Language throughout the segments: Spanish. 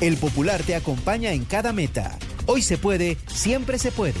El Popular te acompaña en cada meta. Hoy se puede, siempre se puede.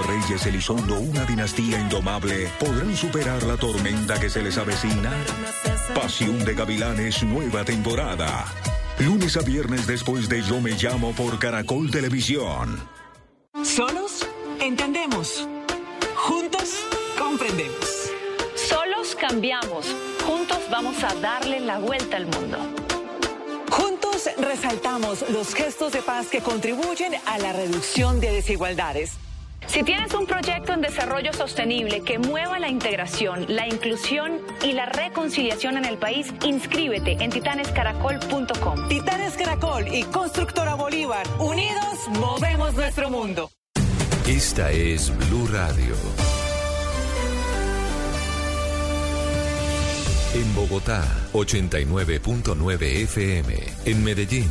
Reyes Elizondo, una dinastía indomable, ¿podrán superar la tormenta que se les avecina? Pasión de Gavilanes, nueva temporada. Lunes a viernes después de Yo Me Llamo por Caracol Televisión. ¿Solos? Entendemos. Juntos comprendemos. Solos cambiamos. Juntos vamos a darle la vuelta al mundo. Juntos resaltamos los gestos de paz que contribuyen a la reducción de desigualdades. Si tienes un proyecto en desarrollo sostenible que mueva la integración, la inclusión y la reconciliación en el país, inscríbete en titanescaracol.com. Titanes Caracol y Constructora Bolívar, unidos movemos nuestro mundo. Esta es Blue Radio. En Bogotá, 89.9 FM. En Medellín,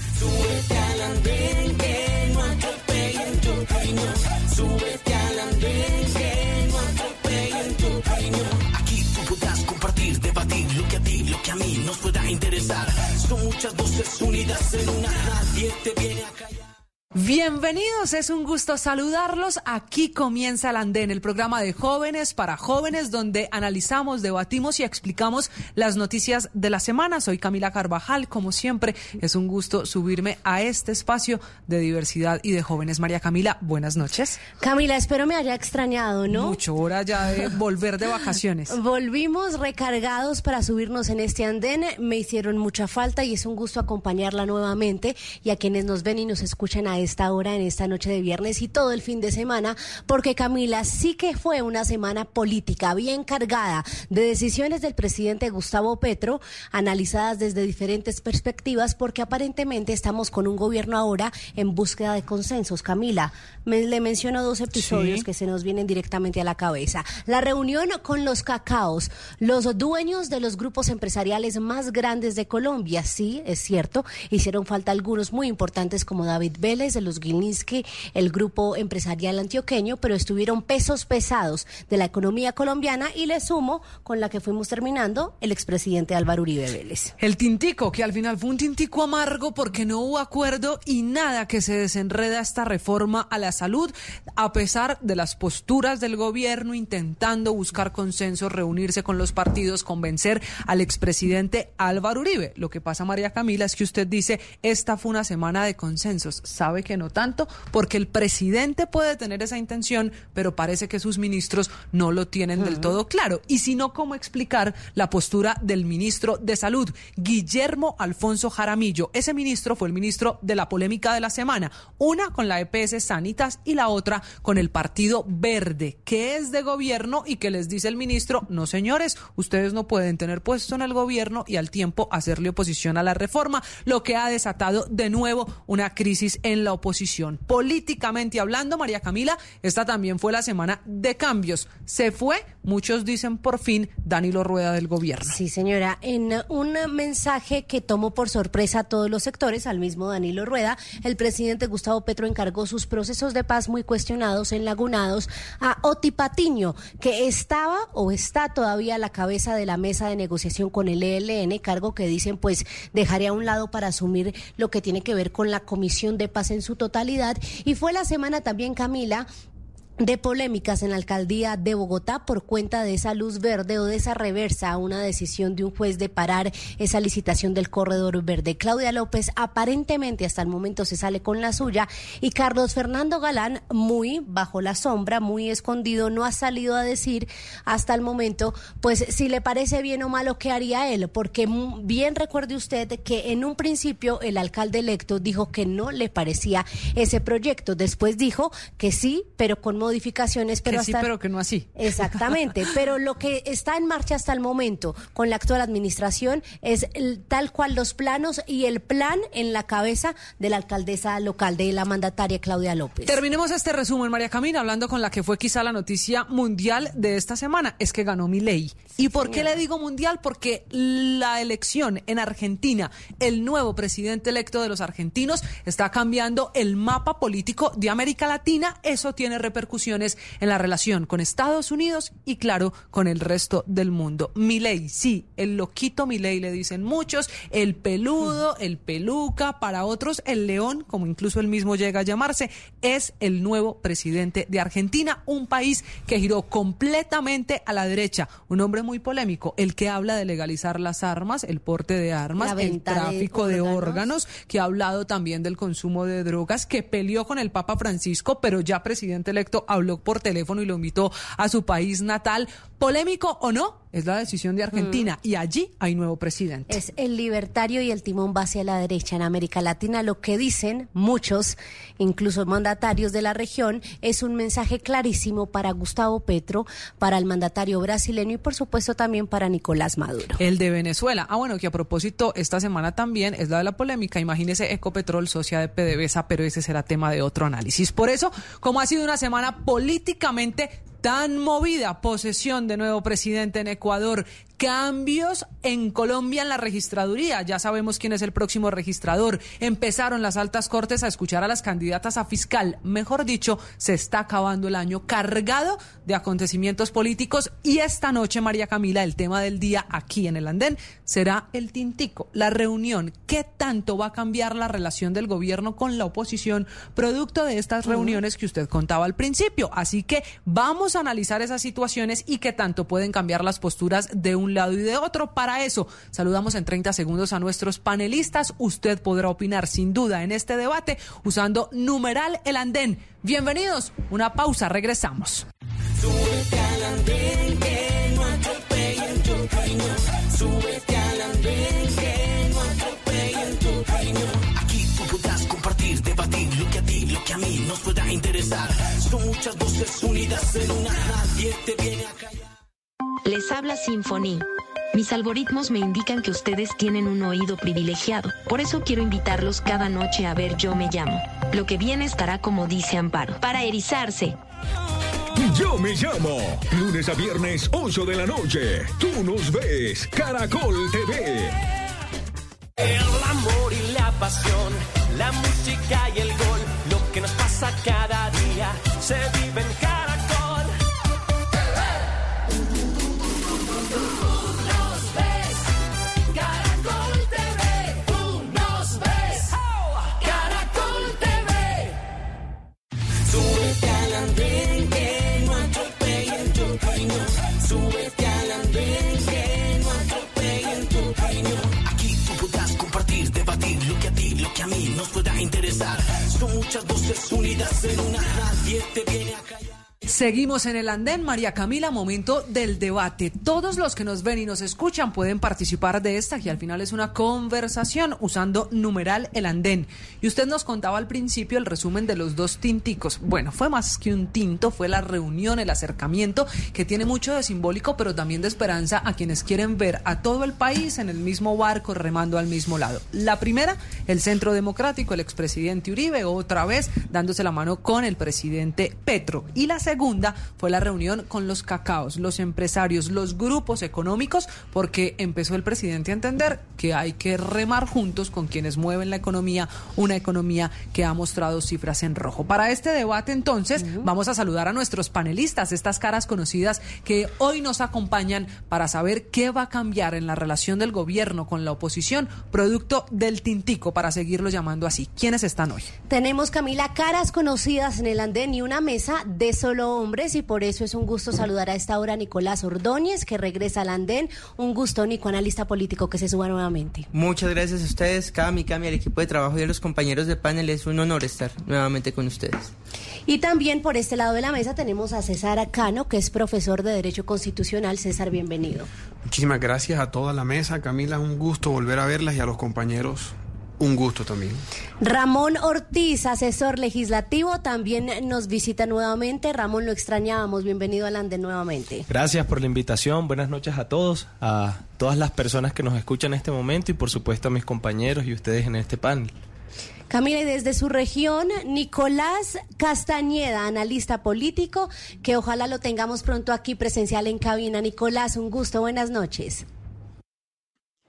Súbete al andén que no atropellen tu cariño. Súbete al andén que no atropellen tu cariño. Aquí tú podrás compartir, debatir lo que a ti, lo que a mí nos pueda interesar. Son muchas voces unidas en una, nadie te viene a callar. Bienvenidos, es un gusto saludarlos. Aquí comienza el Andén, el programa de jóvenes para jóvenes donde analizamos, debatimos y explicamos las noticias de la semana. Soy Camila Carvajal, como siempre, es un gusto subirme a este espacio de diversidad y de jóvenes. María Camila, buenas noches. Camila, espero me haya extrañado, ¿no? Mucho hora ya de volver de vacaciones. Volvimos recargados para subirnos en este andén. Me hicieron mucha falta y es un gusto acompañarla nuevamente y a quienes nos ven y nos escuchan a esta hora, en esta noche de viernes y todo el fin de semana, porque Camila sí que fue una semana política bien cargada de decisiones del presidente Gustavo Petro, analizadas desde diferentes perspectivas, porque aparentemente estamos con un gobierno ahora en búsqueda de consensos. Camila, me- le menciono dos episodios Sí. que se nos vienen directamente a la cabeza. La reunión con los cacaos, los dueños de los grupos empresariales más grandes de Colombia, sí, es cierto, hicieron falta algunos muy importantes como David Vélez de los Gilinski, el grupo empresarial antioqueño, pero estuvieron pesos pesados de la economía colombiana y le sumo con la que fuimos terminando el expresidente Álvaro Uribe Vélez. El tintico, que al final fue un tintico amargo porque no hubo acuerdo y nada que se desenreda esta reforma a la salud, a pesar de las posturas del gobierno intentando buscar consenso, reunirse con los partidos, convencer al expresidente Álvaro Uribe. Lo que pasa, María Camila, es que usted dice, esta fue una semana de consensos. ¿Sabe que no tanto, porque el presidente puede tener esa intención, pero parece que sus ministros no lo tienen del todo claro. Y si no, ¿cómo explicar la postura del ministro de Salud, Guillermo Alfonso Jaramillo? Ese ministro fue el ministro de la polémica de la semana, una con la EPS Sanitas y la otra con el Partido Verde, que es de gobierno y que les dice el ministro, no señores, ustedes no pueden tener puesto en el gobierno y al tiempo hacerle oposición a la reforma, lo que ha desatado de nuevo una crisis en la oposición. Políticamente hablando, María Camila, esta también fue la semana de cambios. Se fue, muchos dicen por fin, Danilo Rueda del gobierno. Sí, señora, en un mensaje que tomó por sorpresa a todos los sectores, al mismo Danilo Rueda, el presidente Gustavo Petro encargó sus procesos de paz muy cuestionados en Lagunados a Oti Patiño, que estaba o está todavía a la cabeza de la mesa de negociación con el ELN, cargo que dicen pues dejaría a un lado para asumir lo que tiene que ver con la Comisión de Paz en su totalidad. Y fue la semana también, Camila, de polémicas en la alcaldía de Bogotá por cuenta de esa luz verde o de esa reversa a una decisión de un juez de parar esa licitación del corredor verde. Claudia López aparentemente hasta el momento se sale con la suya y Carlos Fernando Galán muy bajo la sombra, muy escondido, no ha salido a decir hasta el momento pues si le parece bien o malo qué haría él, porque bien recuerde usted que en un principio el alcalde electo dijo que no le parecía ese proyecto, después dijo que sí, pero con modificaciones, pero que sí, pero que no así. Exactamente, pero lo que está en marcha hasta el momento con la actual administración es el, tal cual los planos y el plan en la cabeza de la alcaldesa local, de la mandataria Claudia López. Terminemos este resumen, María Camila, hablando con la que fue quizá la noticia mundial de esta semana, es que ganó mi ley. ¿Y por qué le digo mundial? Porque la elección en Argentina, el nuevo presidente electo de los argentinos, está cambiando el mapa político de América Latina. Eso tiene repercusiones en la relación con Estados Unidos y, claro, con el resto del mundo. Milei, sí, el loquito Milei le dicen muchos, el peludo, el peluca, para otros el león, como incluso él mismo llega a llamarse, es el nuevo presidente de Argentina, un país que giró completamente a la derecha, un hombre muy polémico, el que habla de legalizar las armas, el porte de armas, el tráfico de, de órganos, que ha hablado también del consumo de drogas, que peleó con el Papa Francisco, pero ya presidente electo habló por teléfono y lo invitó a su país natal. ¿Polémico o no? Es la decisión de Argentina y allí hay nuevo presidente. Es el libertario y el timón va hacia la derecha en América Latina. Lo que dicen muchos, incluso mandatarios de la región, es un mensaje clarísimo para Gustavo Petro, para el mandatario brasileño y por supuesto también para Nicolás Maduro. El de Venezuela. Ah, bueno, que a propósito, esta semana también es la de la polémica. Imagínese Ecopetrol, socia de PDVSA, pero ese será tema de otro análisis. Por eso, como ha sido una semana políticamente tan movida, posesión de nuevo presidente en Ecuador, cambios en Colombia en la registraduría. Ya sabemos quién es el próximo registrador. Empezaron las altas cortes a escuchar a las candidatas a fiscal. Mejor dicho, se está acabando el año cargado de acontecimientos políticos y esta noche, María Camila, el tema del día aquí en el andén será el tintico, la reunión. ¿Qué tanto va a cambiar la relación del gobierno con la oposición producto de estas reuniones que usted contaba al principio? Así que vamos a analizar esas situaciones y qué tanto pueden cambiar las posturas de un lado y de otro. Para eso, saludamos en 30 segundos a nuestros panelistas. Usted podrá opinar sin duda en este debate usando numeral el andén. Bienvenidos, una pausa, regresamos. Aquí tú podrás compartir, debatir lo que a ti, lo que a mí nos pueda interesar. Son muchas voces unidas en una. Nadie te viene a callar. Les habla Symphony. Mis algoritmos me indican que ustedes tienen un oído privilegiado. Por eso quiero invitarlos cada noche a ver Yo Me Llamo. Lo que viene estará como dice Amparo. Para erizarse. Yo me llamo. Lunes a viernes, 8 de la noche. Tú nos ves. Caracol TV. El amor y la pasión, la música y el gol, lo que nos pasa cada día, se vive en Caracol. Son muchas voces unidas en una. Nadie te viene a callar. Seguimos en el andén, María Camila, momento del debate. Todos los que nos ven y nos escuchan pueden participar de esta, que al final es una conversación usando numeral el andén. Y usted nos contaba al principio el resumen de los dos tinticos. Bueno, fue más que un tinto, fue la reunión, el acercamiento, que tiene mucho de simbólico, pero también de esperanza a quienes quieren ver a todo el país en el mismo barco, remando al mismo lado. La primera, el Centro Democrático, el expresidente Uribe, otra vez dándose la mano con el presidente Petro. Y la segunda fue la reunión con los cacaos, los empresarios, los grupos económicos, porque empezó el presidente a entender que hay que remar juntos con quienes mueven la economía, una economía que ha mostrado cifras en rojo. Para este debate, entonces, vamos a saludar a nuestros panelistas, estas caras conocidas que hoy nos acompañan para saber qué va a cambiar en la relación del gobierno con la oposición, producto del tintico, para seguirlo llamando así. ¿Quiénes están hoy? Tenemos, Camila, caras conocidas en el andén y una mesa de solo hombres y por eso es un gusto saludar a esta hora a Nicolás Ordóñez, que regresa al andén. Un gusto, Nico, analista político, que se suba nuevamente. Muchas gracias a ustedes, Cami, Cami, al equipo de trabajo y a los compañeros de panel. Es un honor estar nuevamente con ustedes. Y también por este lado de la mesa tenemos a César Acano, que es profesor de Derecho Constitucional. César, bienvenido. Muchísimas gracias a toda la mesa. Camila, un gusto volver a verlas y a los compañeros. Un gusto también. Ramón Ortiz, asesor legislativo, también nos visita nuevamente. Ramón, lo extrañábamos. Bienvenido al Ande nuevamente. Gracias por la invitación. Buenas noches a todos, a todas las personas que nos escuchan en este momento y por supuesto a mis compañeros y ustedes en este panel. Camila, y desde su región, Nicolás Castañeda, analista político, que ojalá lo tengamos pronto aquí presencial en cabina. Nicolás, un gusto, buenas noches.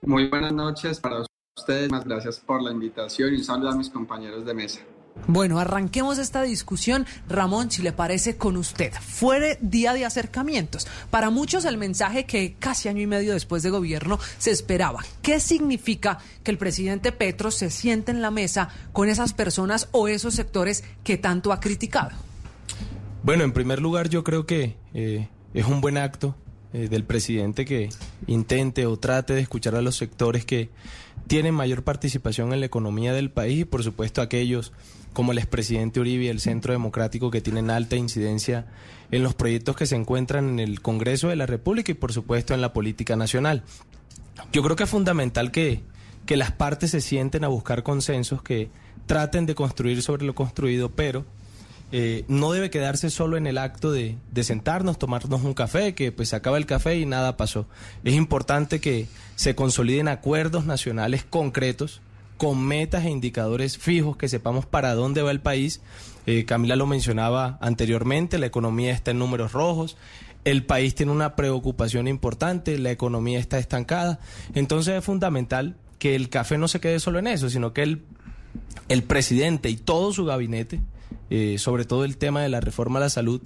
Muy buenas noches para ustedes, más gracias por la invitación y un saludo a mis compañeros de mesa. Bueno, arranquemos esta discusión, Ramón, si le parece, con usted. Fue día de acercamientos. Para muchos el mensaje que casi año y medio después de gobierno se esperaba. ¿Qué significa que el presidente Petro se siente en la mesa con esas personas o esos sectores que tanto ha criticado? Bueno, en primer lugar yo creo que eh, es un buen acto eh, del presidente que intente o trate de escuchar a los sectores que tienen mayor participación en la economía del país y por supuesto aquellos como el expresidente Uribe y el Centro Democrático que tienen alta incidencia en los proyectos que se encuentran en el Congreso de la República y por supuesto en la política nacional. Yo creo que es fundamental que, que las partes se sienten a buscar consensos, que traten de construir sobre lo construido, pero eh, no debe quedarse solo en el acto de, sentarnos, tomarnos un café, que pues se acaba el café y nada pasó. Es importante que se consoliden acuerdos nacionales concretos con metas e indicadores fijos, que sepamos para dónde va el país. Eh, Camila lo mencionaba anteriormente, la economía está en números rojos, el país tiene una preocupación importante, la economía está estancada. Entonces es fundamental que el café no se quede solo en eso, sino que el, el presidente y todo su gabinete, eh, sobre todo el tema de la reforma a la salud,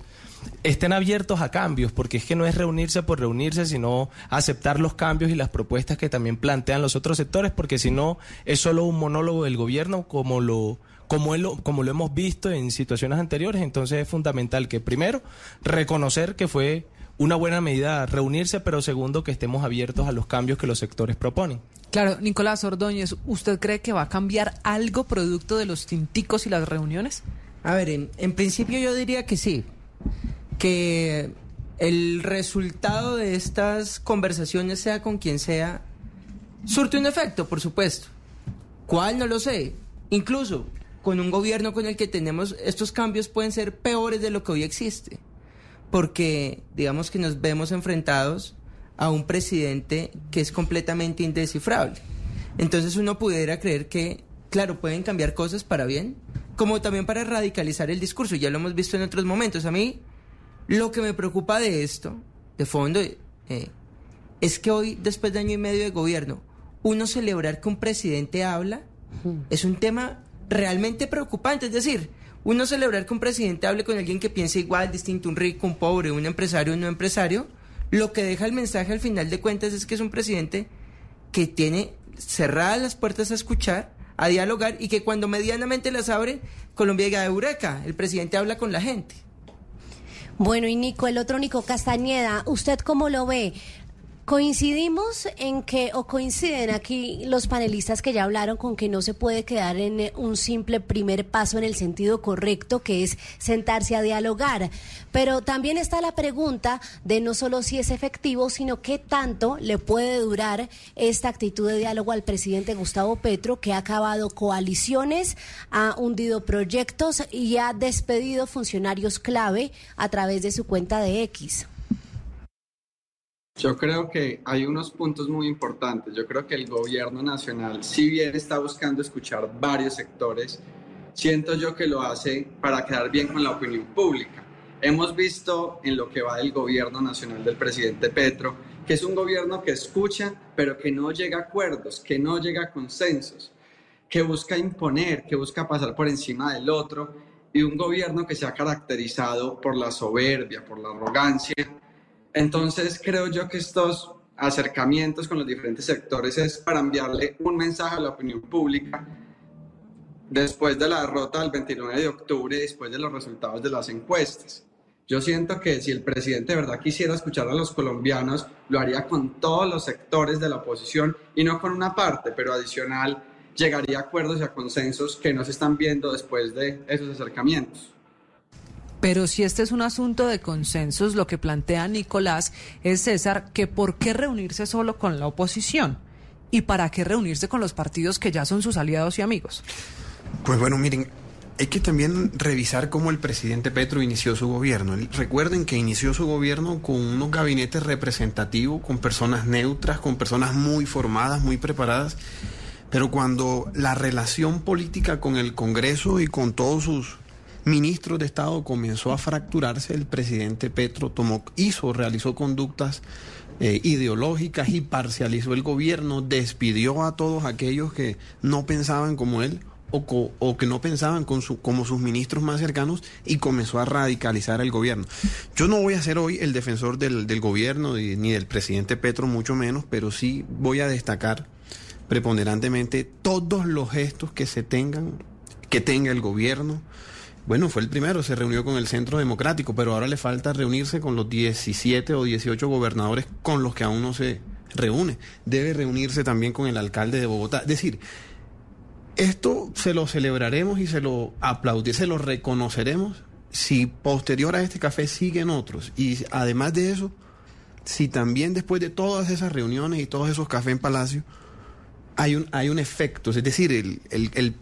estén abiertos a cambios, porque es que no es reunirse por reunirse, sino aceptar los cambios y las propuestas que también plantean los otros sectores, porque si no es solo un monólogo del gobierno como lo como, lo, como lo hemos visto en situaciones anteriores, entonces es fundamental que primero reconocer que fue una buena medida reunirse, pero segundo que estemos abiertos a los cambios que los sectores proponen. Claro, Nicolás Ordóñez, ¿usted cree que va a cambiar algo producto de los tinticos y las reuniones? A ver, en, en principio yo diría que sí, que el resultado de estas conversaciones, sea con quien sea, surte un efecto, por supuesto. ¿Cuál? No lo sé. Incluso con un gobierno con el que tenemos estos cambios pueden ser peores de lo que hoy existe. Porque digamos que nos vemos enfrentados a un presidente que es completamente indescifrable. Entonces uno pudiera creer que, claro, pueden cambiar cosas para bien, como también para radicalizar el discurso. Ya lo hemos visto en otros momentos. A mí lo que me preocupa de esto, de fondo, eh, es que hoy, después de año y medio de gobierno, uno celebrar que un presidente habla es un tema realmente preocupante. Es decir, uno celebrar que un presidente hable con alguien que piensa igual, distinto, un rico, un pobre, un empresario, un no empresario, lo que deja el mensaje al final de cuentas es que es un presidente que tiene cerradas las puertas a escuchar, a dialogar y que cuando medianamente las abre, Colombia diga, Eureka, el presidente habla con la gente. Bueno, y Nico, el otro Nico Castañeda, ¿usted cómo lo ve? Coincidimos en que, o coinciden aquí los panelistas que ya hablaron con que no se puede quedar en eh, un simple primer paso en el sentido correcto, que es sentarse a dialogar. Pero también está la pregunta de no solo si es efectivo, sino qué tanto le puede durar esta actitud de diálogo al presidente Gustavo Petro, que ha acabado coaliciones, ha hundido proyectos y ha despedido funcionarios clave a través de su cuenta de X. Yo creo que hay unos puntos muy importantes. Yo creo que el gobierno nacional, si bien está buscando escuchar varios sectores, siento yo que lo hace para quedar bien con la opinión pública. Hemos visto en lo que va del gobierno nacional del presidente Petro, que es un gobierno que escucha, pero que no llega a acuerdos, que no llega a consensos, que busca imponer, que busca pasar por encima del otro, y un gobierno que se ha caracterizado por la soberbia, por la arrogancia, entonces creo yo que estos acercamientos con los diferentes sectores es para enviarle un mensaje a la opinión pública después de la derrota del 29 de octubre, después de los resultados de las encuestas. Yo siento que si el presidente de verdad quisiera escuchar a los colombianos, lo haría con todos los sectores de la oposición y no con una parte, pero adicional llegaría a acuerdos y a consensos que no se están viendo después de esos acercamientos. Pero si este es un asunto de consensos, lo que plantea Nicolás es, César, que por qué reunirse solo con la oposición y para qué reunirse con los partidos que ya son sus aliados y amigos. Pues bueno, miren, hay que también revisar cómo el presidente Petro inició su gobierno. Recuerden que inició su gobierno con unos gabinetes representativos, con personas neutras, con personas muy formadas, muy preparadas. Pero cuando la relación política con el Congreso y con todos sus ministros de Estado comenzó a fracturarse, el presidente Petro tomó, hizo, realizó conductas eh, ideológicas y parcializó el gobierno, despidió a todos aquellos que no pensaban como él o, o que no pensaban con su, como sus ministros más cercanos y comenzó a radicalizar el gobierno. Yo no voy a ser hoy el defensor del gobierno ni del presidente Petro, mucho menos, pero sí voy a destacar preponderantemente todos los gestos que se tengan, que tenga el gobierno, bueno, fue el primero, se reunió con el Centro Democrático, pero ahora le falta reunirse con los 17 o 18 gobernadores con los que aún no se reúne. Debe reunirse también con el alcalde de Bogotá. Es decir, esto se lo celebraremos y se lo aplaudiremos, se lo reconoceremos si posterior a este café siguen otros. Y además de eso, si también después de todas esas reuniones y todos esos cafés en Palacio, hay un, hay un efecto, es decir, el, el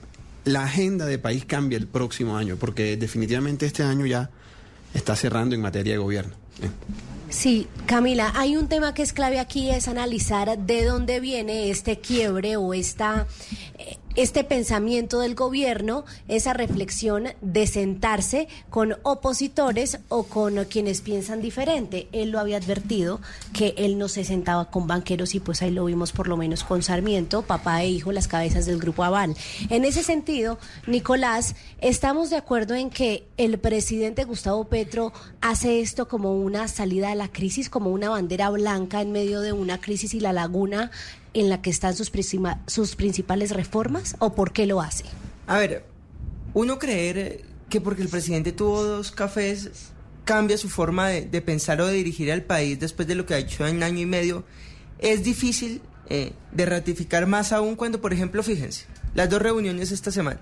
la agenda de país cambia el próximo año, porque definitivamente este año ya está cerrando en materia de gobierno. Sí, Camila, hay un tema que es clave aquí, es analizar de dónde viene este quiebre o esta eh, este pensamiento del gobierno, esa reflexión de sentarse con opositores o con quienes piensan diferente. Él lo había advertido que él no se sentaba con banqueros y pues ahí lo vimos por lo menos con Sarmiento, papá e hijo, las cabezas del grupo Aval. En ese sentido, Nicolás, estamos de acuerdo en que el presidente Gustavo Petro hace esto como una salida de la crisis, como una bandera blanca en medio de una crisis y la laguna en la que están sus, principales reformas o por qué lo hace? A ver, uno creer que porque el presidente tuvo dos cafés cambia su forma de, pensar o de dirigir al país después de lo que ha hecho en año y medio es difícil eh, de ratificar más aún cuando, por ejemplo, fíjense, las dos reuniones esta semana.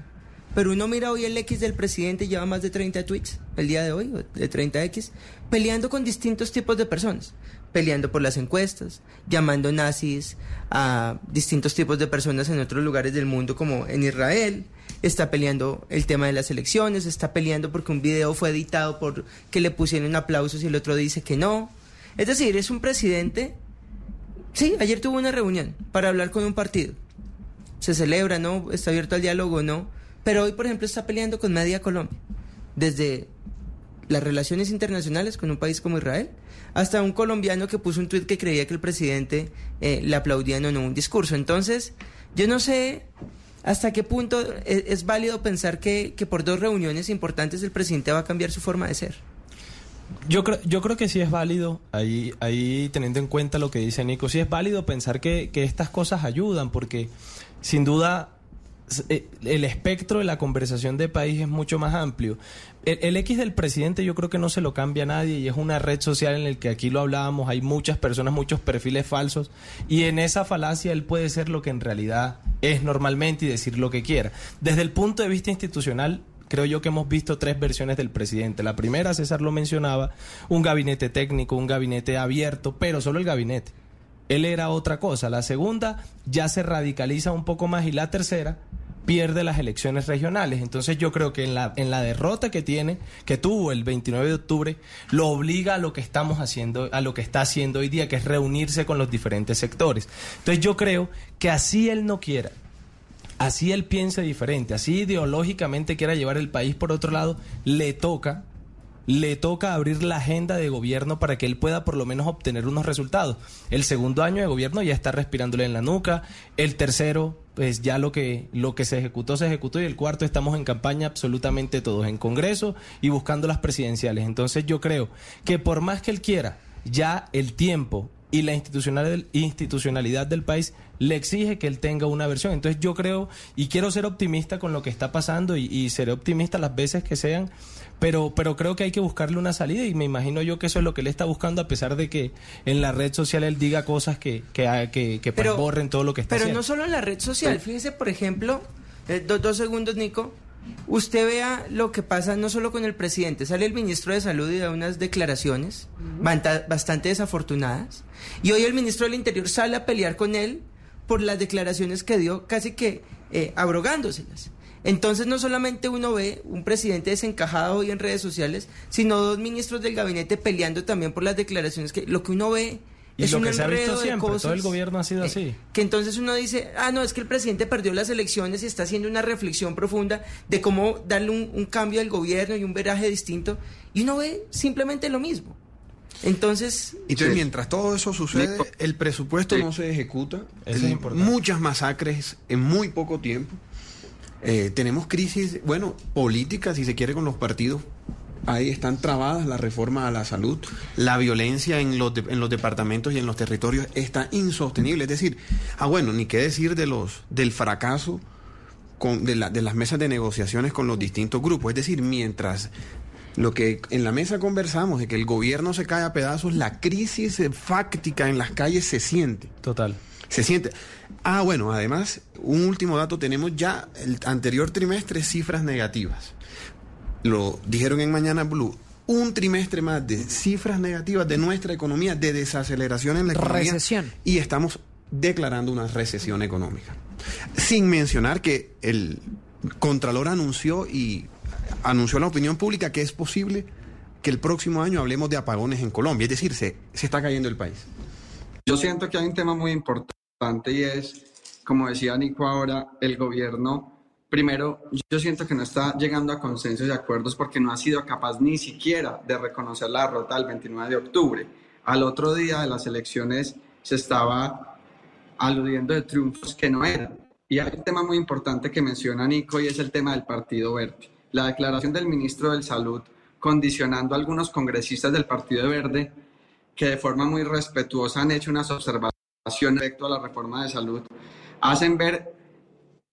Pero uno mira hoy el X del presidente lleva más de 30 tweets el día de hoy, de 30X, peleando con distintos tipos de personas peleando por las encuestas, llamando nazis a distintos tipos de personas en otros lugares del mundo como en Israel, está peleando el tema de las elecciones, está peleando porque un video fue editado por que le pusieron aplausos y el otro dice que no. Es decir, es un presidente... Sí, ayer tuvo una reunión para hablar con un partido. Se celebra, ¿no? Está abierto al diálogo, ¿no? Pero hoy, por ejemplo, está peleando con Media Colombia. Desde las relaciones internacionales con un país como Israel, hasta un colombiano que puso un tuit que creía que el presidente eh, le aplaudía en un discurso. Entonces, yo no sé hasta qué punto es, es válido pensar que, que, por dos reuniones importantes el presidente va a cambiar su forma de ser. Yo creo, yo creo que sí es válido, ahí, ahí teniendo en cuenta lo que dice Nico, sí es válido pensar que, que estas cosas ayudan, porque sin duda eh, el espectro de la conversación de país es mucho más amplio. El, el, X del presidente yo creo que no se lo cambia a nadie y es una red social en la que aquí lo hablábamos, hay muchas personas, muchos perfiles falsos y en esa falacia él puede ser lo que en realidad es normalmente y decir lo que quiera. Desde el punto de vista institucional, creo yo que hemos visto tres versiones del presidente. La primera, César lo mencionaba, un gabinete técnico, un gabinete abierto, pero solo el gabinete. Él era otra cosa. La segunda ya se radicaliza un poco más y la tercera pierde las elecciones regionales. Entonces yo creo que en la, en la derrota que tiene, que tuvo el 29 de octubre, lo obliga a lo que estamos haciendo, a lo que está haciendo hoy día, que es reunirse con los diferentes sectores. Entonces yo creo que así él no quiera, así él piense diferente, así ideológicamente quiera llevar el país por otro lado, le toca le toca abrir la agenda de gobierno para que él pueda por lo menos obtener unos resultados. El segundo año de gobierno ya está respirándole en la nuca, el tercero pues ya lo que lo que se ejecutó se ejecutó y el cuarto estamos en campaña absolutamente todos en Congreso y buscando las presidenciales. Entonces yo creo que por más que él quiera, ya el tiempo y la institucionalidad del país le exige que él tenga una versión. Entonces yo creo y quiero ser optimista con lo que está pasando y, y seré optimista las veces que sean pero, pero creo que hay que buscarle una salida y me imagino yo que eso es lo que él está buscando a pesar de que en la red social él diga cosas que, que, que, que pues borren todo lo que está pero haciendo. Pero no solo en la red social, fíjese por ejemplo, eh, dos segundos Nico, usted vea lo que pasa no solo con el presidente, sale el ministro de Salud y da unas declaraciones bastante desafortunadas, y hoy el ministro del Interior sale a pelear con él por las declaraciones que dio, casi que eh, abrogándoselas. Entonces no solamente uno ve un presidente desencajado hoy en redes sociales, sino dos ministros del gabinete peleando también por las declaraciones que lo que uno ve y es lo un que se ha visto enredo de siempre, cosas, todo el gobierno ha sido eh, así. que entonces uno dice, ah, no, es que el presidente perdió las elecciones y está haciendo una reflexión profunda de cómo darle un, un cambio al gobierno y un veraje distinto, y uno ve simplemente lo mismo. Entonces, Entonces, mientras todo eso sucede, el presupuesto no se ejecuta. Eso es importante. muchas masacres en muy poco tiempo. Eh, tenemos crisis, bueno, políticas, si se quiere, con los partidos. Ahí están trabadas la reforma a la salud. La violencia en los, de- en los departamentos y en los territorios está insostenible. Es decir, ah, bueno, ni qué decir de los, del fracaso con, de, la- de las mesas de negociaciones con los distintos grupos. Es decir, mientras lo que en la mesa conversamos de que el gobierno se cae a pedazos, la crisis fáctica en las calles se siente. Total. Se siente. Ah, bueno, además, un último dato, tenemos ya el anterior trimestre cifras negativas. Lo dijeron en Mañana Blue. Un trimestre más de cifras negativas de nuestra economía, de desaceleración en la economía. Recesión. Y estamos declarando una recesión económica. Sin mencionar que el Contralor anunció y anunció a la opinión pública que es posible que el próximo año hablemos de apagones en Colombia. Es decir, se, se está cayendo el país. Yo siento que hay un tema muy importante y es, como decía Nico ahora, el gobierno, primero, yo siento que no está llegando a consensos y acuerdos porque no ha sido capaz ni siquiera de reconocer la derrota del 29 de octubre. Al otro día de las elecciones se estaba aludiendo de triunfos que no eran. Y hay un tema muy importante que menciona Nico y es el tema del Partido Verde. La declaración del ministro de Salud condicionando a algunos congresistas del Partido Verde que de forma muy respetuosa han hecho unas observaciones respecto a la reforma de salud, hacen ver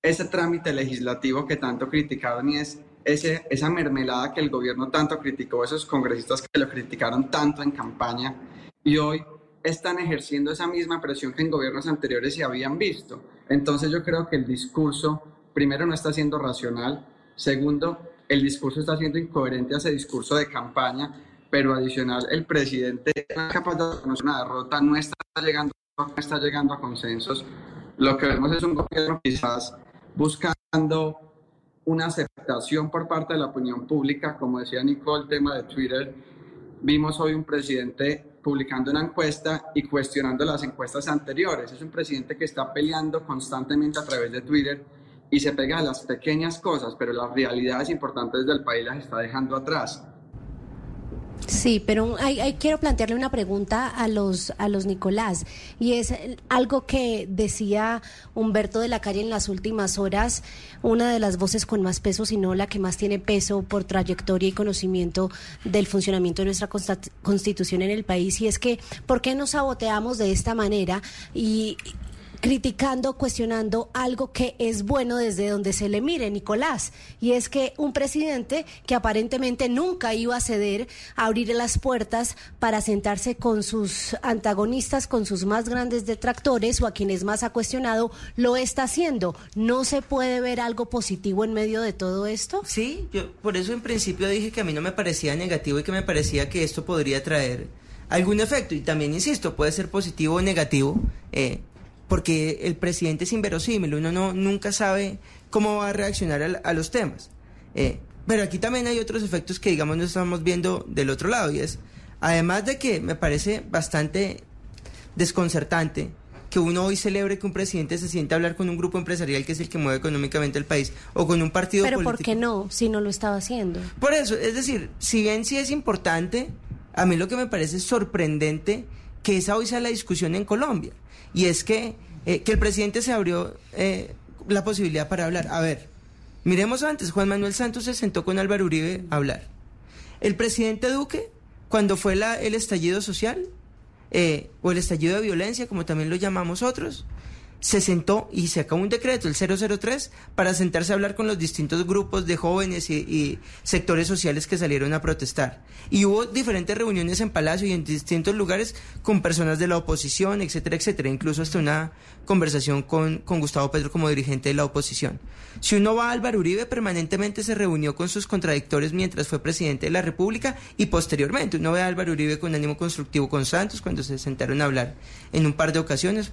ese trámite legislativo que tanto criticaron y es ese, esa mermelada que el gobierno tanto criticó, esos congresistas que lo criticaron tanto en campaña y hoy están ejerciendo esa misma presión que en gobiernos anteriores se habían visto. Entonces yo creo que el discurso, primero, no está siendo racional, segundo, el discurso está siendo incoherente a ese discurso de campaña, pero adicional, el presidente no es capaz de reconocer una derrota, no está llegando, está llegando a consensos. Lo que vemos es un gobierno quizás buscando una aceptación por parte de la opinión pública, como decía Nicole, el tema de Twitter. Vimos hoy un presidente publicando una encuesta y cuestionando las encuestas anteriores. Es un presidente que está peleando constantemente a través de Twitter y se pega a las pequeñas cosas, pero las realidades importantes del país las está dejando atrás. Sí, pero hay, hay- quiero plantearle una pregunta a los, a los Nicolás, y es algo que decía Humberto de la Calle en las últimas horas, una de las voces con más peso, si no la que más tiene peso por trayectoria y conocimiento del funcionamiento de nuestra constitución en el país, y es que, ¿por qué nos saboteamos de esta manera? Y criticando, cuestionando algo que es bueno desde donde se le mire, Nicolás, y es que un presidente que aparentemente nunca iba a ceder a abrir las puertas para sentarse con sus antagonistas, con sus más grandes detractores o a quienes más ha cuestionado, lo está haciendo. ¿No se puede ver algo positivo en medio de todo esto? Sí, yo por eso en principio dije que a mí no me parecía negativo y que me parecía que esto podría traer algún efecto. Y también, insisto, puede ser positivo o negativo. Eh, porque el presidente es inverosímil, uno no, nunca sabe cómo va a reaccionar a, a los temas. Eh, pero aquí también hay otros efectos que, digamos, no estamos viendo del otro lado, y es, además de que me parece bastante desconcertante que uno hoy celebre que un presidente se siente a hablar con un grupo empresarial que es el que mueve económicamente el país o con un partido Pero político. ¿por qué no, si no lo estaba haciendo? Por eso, es decir, si bien sí es importante, a mí lo que me parece sorprendente que esa hoy sea la discusión en Colombia. Y es que, eh, que el presidente se abrió eh, la posibilidad para hablar. A ver, miremos antes, Juan Manuel Santos se sentó con Álvaro Uribe a hablar. El presidente Duque, cuando fue la, el estallido social, eh, o el estallido de violencia, como también lo llamamos otros, se sentó y sacó un decreto, el 003, para sentarse a hablar con los distintos grupos de jóvenes y, sectores sociales que salieron a protestar. Y hubo diferentes reuniones en Palacio y en distintos lugares con personas de la oposición, etcétera, etcétera. Incluso hasta una conversación con, con Gustavo Petro como dirigente de la oposición. Si uno va a Álvaro Uribe, permanentemente se reunió con sus contradictores mientras fue presidente de la República y posteriormente. Uno ve a Álvaro Uribe con ánimo constructivo con Santos cuando se sentaron a hablar en un par de ocasiones,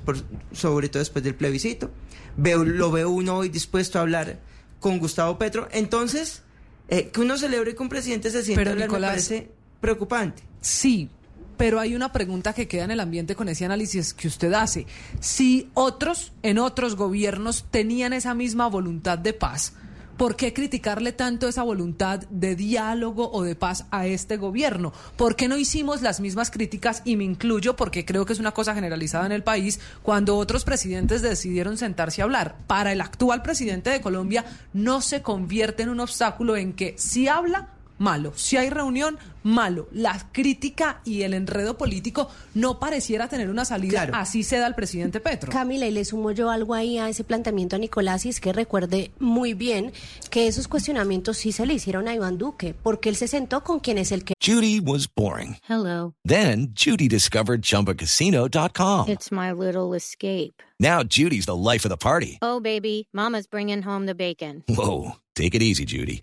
sobre todo después del plebiscito. Veo, lo veo uno hoy dispuesto a hablar con Gustavo Petro. Entonces, eh, que uno celebre que un presidente se sienta Pero, a hablar Nicolás, me parece preocupante. Sí, pero hay una pregunta que queda en el ambiente con ese análisis que usted hace. Si otros en otros gobiernos tenían esa misma voluntad de paz, ¿por qué criticarle tanto esa voluntad de diálogo o de paz a este gobierno? ¿Por qué no hicimos las mismas críticas, y me incluyo porque creo que es una cosa generalizada en el país, cuando otros presidentes decidieron sentarse a hablar? Para el actual presidente de Colombia no se convierte en un obstáculo en que si habla, malo. Si hay reunión, malo. La crítica y el enredo político no pareciera tener una salida. Claro. Así se da el presidente Petro. Camila, y le sumo yo algo ahí a ese planteamiento a Nicolás, y es que recuerde muy bien que esos cuestionamientos sí se le hicieron a Iván Duque, porque él se sentó con quien es el que... Judy was boring. Hello. Then Judy discovered ChumbaCasino.com. It's my little escape. Now Judy's the life of the party. Oh, baby, Mama's bringing home the bacon. Whoa, take it easy, Judy.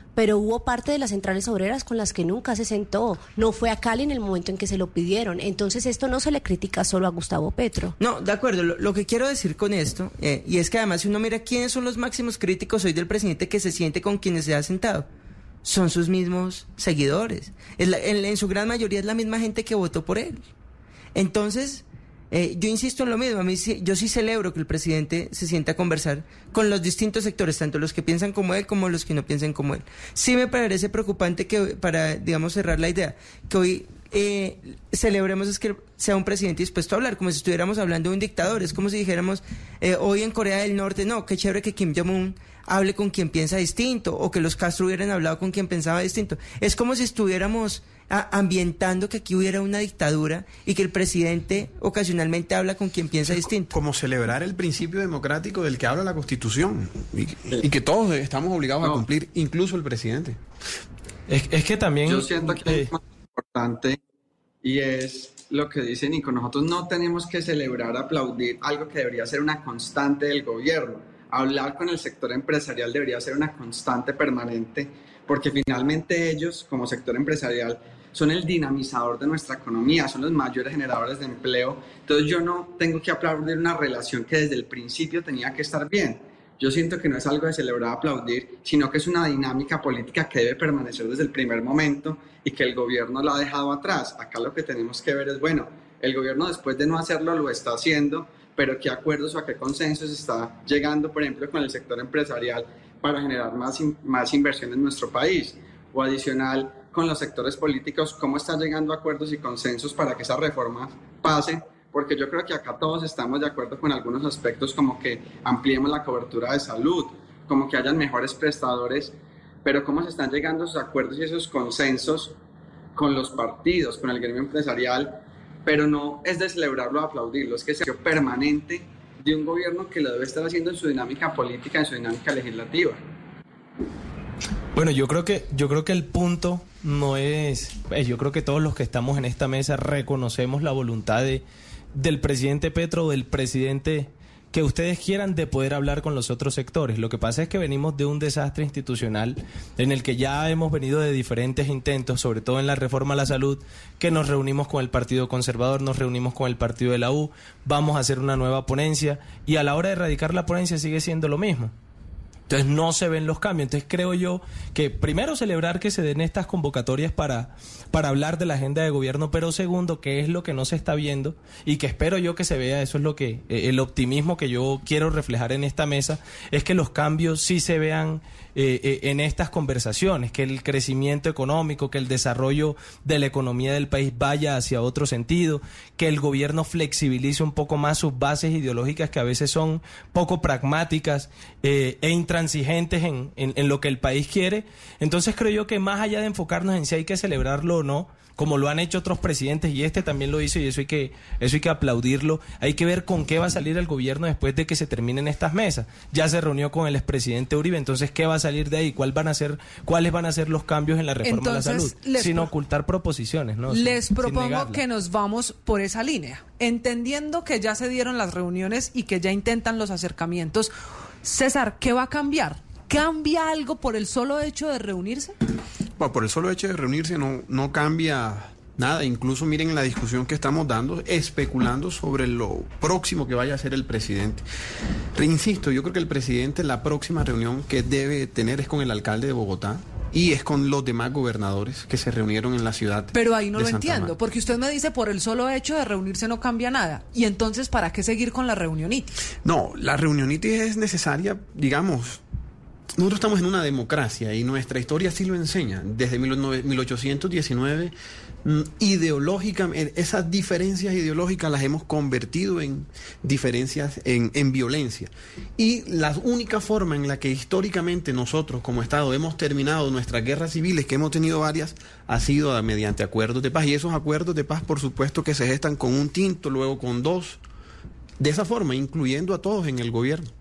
Pero hubo parte de las centrales obreras con las que nunca se sentó. No fue a Cali en el momento en que se lo pidieron. Entonces esto no se le critica solo a Gustavo Petro. No, de acuerdo. Lo, lo que quiero decir con esto, eh, y es que además si uno mira quiénes son los máximos críticos hoy del presidente que se siente con quienes se ha sentado, son sus mismos seguidores. Es la- en, en su gran mayoría es la misma gente que votó por él. Entonces, eh, yo insisto en lo mismo. A mí sí- yo sí celebro que el presidente se sienta a conversar con los distintos sectores, tanto los que piensan como él como los que no piensan como él. Sí me parece preocupante que, para, digamos, cerrar la idea, que hoy eh, celebremos es que sea un presidente dispuesto a hablar, como si estuviéramos hablando de un dictador. Es como si dijéramos, eh, hoy en Corea del Norte, no, qué chévere que Kim Jong-un hable con quien piensa distinto, o que los Castro hubieran hablado con quien pensaba distinto. Es como si estuviéramos a- ambientando que aquí hubiera una dictadura y que el presidente ocasionalmente habla con quien piensa distinto. Como celebrar el principio democrático del que habla la Constitución y, y que todos estamos obligados a cumplir, incluso el presidente. Es, es que también... Yo siento que eh, es más importante y es lo que dice Nico. Nosotros no tenemos que celebrar, aplaudir algo que debería ser una constante del gobierno. Hablar con el sector empresarial debería ser una constante permanente porque finalmente ellos, como sector empresarial, son el dinamizador de nuestra economía, son los mayores generadores de empleo. Entonces yo no tengo que aplaudir una relación que desde el principio tenía que estar bien. Yo siento que no es algo de celebrar, aplaudir, sino que es una dinámica política que debe permanecer desde el primer momento y que el gobierno la ha dejado atrás. Acá lo que tenemos que ver es, bueno, el gobierno después de no hacerlo lo está haciendo, pero qué acuerdos o a qué consensos está llegando, por ejemplo, con el sector empresarial para generar más, más inversión en nuestro país. O adicional, con los sectores políticos, cómo está llegando a acuerdos y consensos para que esa reforma pase, porque yo creo que acá todos estamos de acuerdo con algunos aspectos como que ampliemos la cobertura de salud, como que hayan mejores prestadores, pero cómo se están llegando esos acuerdos y esos consensos con los partidos, con el gremio empresarial, pero no es de celebrarlo o aplaudirlo, es que es permanente de un gobierno que lo debe estar haciendo en su dinámica política, en su dinámica legislativa. Bueno, yo creo que yo creo que el punto no es, pues, yo creo que todos los que estamos en esta mesa reconocemos la voluntad de del presidente Petro, del presidente que ustedes quieran de poder hablar con los otros sectores. Lo que pasa es que venimos de un desastre institucional en el que ya hemos venido de diferentes intentos, sobre todo en la reforma a la salud, que nos reunimos con el Partido Conservador, nos reunimos con el Partido de la U, vamos a hacer una nueva ponencia y a la hora de erradicar la ponencia sigue siendo lo mismo. Entonces no se ven los cambios. Entonces creo yo que primero celebrar que se den estas convocatorias para, para hablar de la agenda de gobierno, pero segundo, que es lo que no se está viendo y que espero yo que se vea, eso es lo que, eh, el optimismo que yo quiero reflejar en esta mesa, es que los cambios sí se vean eh, eh, en estas conversaciones, que el crecimiento económico, que el desarrollo de la economía del país vaya hacia otro sentido, que el gobierno flexibilice un poco más sus bases ideológicas que a veces son poco pragmáticas eh, e intransigentes en, en, en lo que el país quiere. Entonces creo yo que más allá de enfocarnos en si hay que celebrarlo o no, como lo han hecho otros presidentes y este también lo hizo y eso hay que eso hay que aplaudirlo. Hay que ver con qué va a salir el gobierno después de que se terminen estas mesas. Ya se reunió con el expresidente Uribe, entonces qué va a salir de ahí, ¿Cuál van a ser cuáles van a ser los cambios en la reforma Entonces, de la salud, les sin ocultar proposiciones, ¿no? Les Sin- propongo que nos vamos por esa línea, entendiendo que ya se dieron las reuniones y que ya intentan los acercamientos. César, ¿qué va a cambiar? ¿Cambia algo por el solo hecho de reunirse? Bueno, por el solo hecho de reunirse no, no cambia nada. Incluso miren la discusión que estamos dando, especulando sobre lo próximo que vaya a hacer el presidente. Insisto, yo creo que el presidente la próxima reunión que debe tener es con el alcalde de Bogotá y es con los demás gobernadores que se reunieron en la ciudad. Pero ahí no de lo Santa entiendo, porque usted me dice por el solo hecho de reunirse no cambia nada. Y entonces, ¿para qué seguir con la reunionitis? No, la reunionitis es necesaria, digamos. Nosotros estamos en una democracia y nuestra historia sí lo enseña. Desde 19 1819, mm, ideológica, eh, esas diferencias ideológicas las hemos convertido en diferencias en, en violencia. Y la única forma en la que históricamente nosotros como Estado hemos terminado nuestras guerras civiles, que hemos tenido varias, ha sido mediante acuerdos de paz. Y esos acuerdos de paz, por supuesto, que se gestan con un tinto, luego con dos, de esa forma, incluyendo a todos en el gobierno.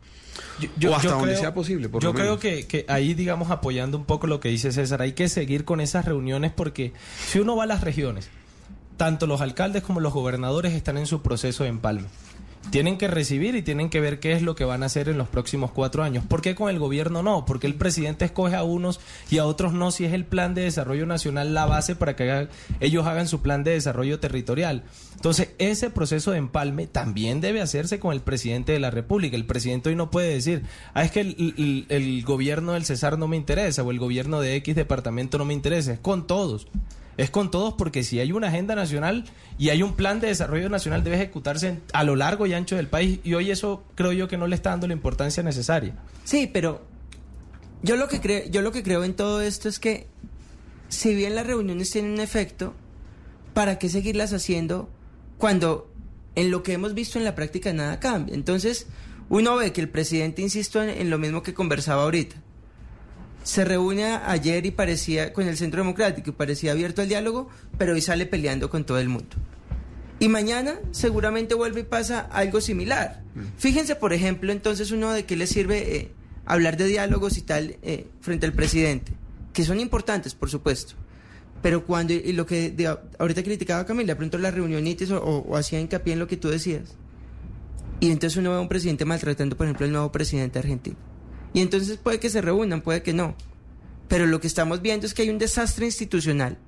O hasta donde creo- sea posible, por yo lo creo menos. que, que ahí, digamos, apoyando un poco lo que dice César, hay que seguir con esas reuniones porque si uno va a las regiones, tanto los alcaldes como los gobernadores están en su proceso de empalme. Tienen que recibir y tienen que ver qué es lo que van a hacer en los próximos cuatro años. ¿Por qué con el gobierno no? Porque el presidente escoge a unos y a otros no, si es el plan de desarrollo nacional la base para que ellos hagan su plan de desarrollo territorial. Entonces, ese proceso de empalme también debe hacerse con el presidente de la República. El presidente hoy no puede decir, ah, es que el gobierno del Cesar no me interesa o el gobierno de X departamento no me interesa. Es con todos. Es con todos porque si hay una agenda nacional y hay un plan de desarrollo nacional debe ejecutarse a lo largo y ancho del país y hoy eso creo yo que no le está dando la importancia necesaria. Sí, pero yo lo que creo, yo lo que creo en todo esto es que si bien las reuniones tienen un efecto, ¿para qué seguirlas haciendo cuando en lo que hemos visto en la práctica nada cambia? Entonces, uno ve que el presidente, insisto en, en lo mismo que conversaba ahorita, se reúne ayer y parecía con el Centro Democrático y parecía abierto al diálogo, pero hoy sale peleando con todo el mundo. Y mañana seguramente vuelve y pasa algo similar. Fíjense, por ejemplo, entonces uno de qué le sirve eh, hablar de diálogos y tal eh, frente al presidente, que son importantes, por supuesto. Pero cuando, y lo que de- ahorita criticaba Camila, pronto la reunionitis o, o- o hacía hincapié en lo que tú decías. Y entonces uno ve a un presidente maltratando, por ejemplo, al nuevo presidente argentino. Y entonces puede que se reúnan, puede que no. Pero lo que estamos viendo es que hay un desastre institucional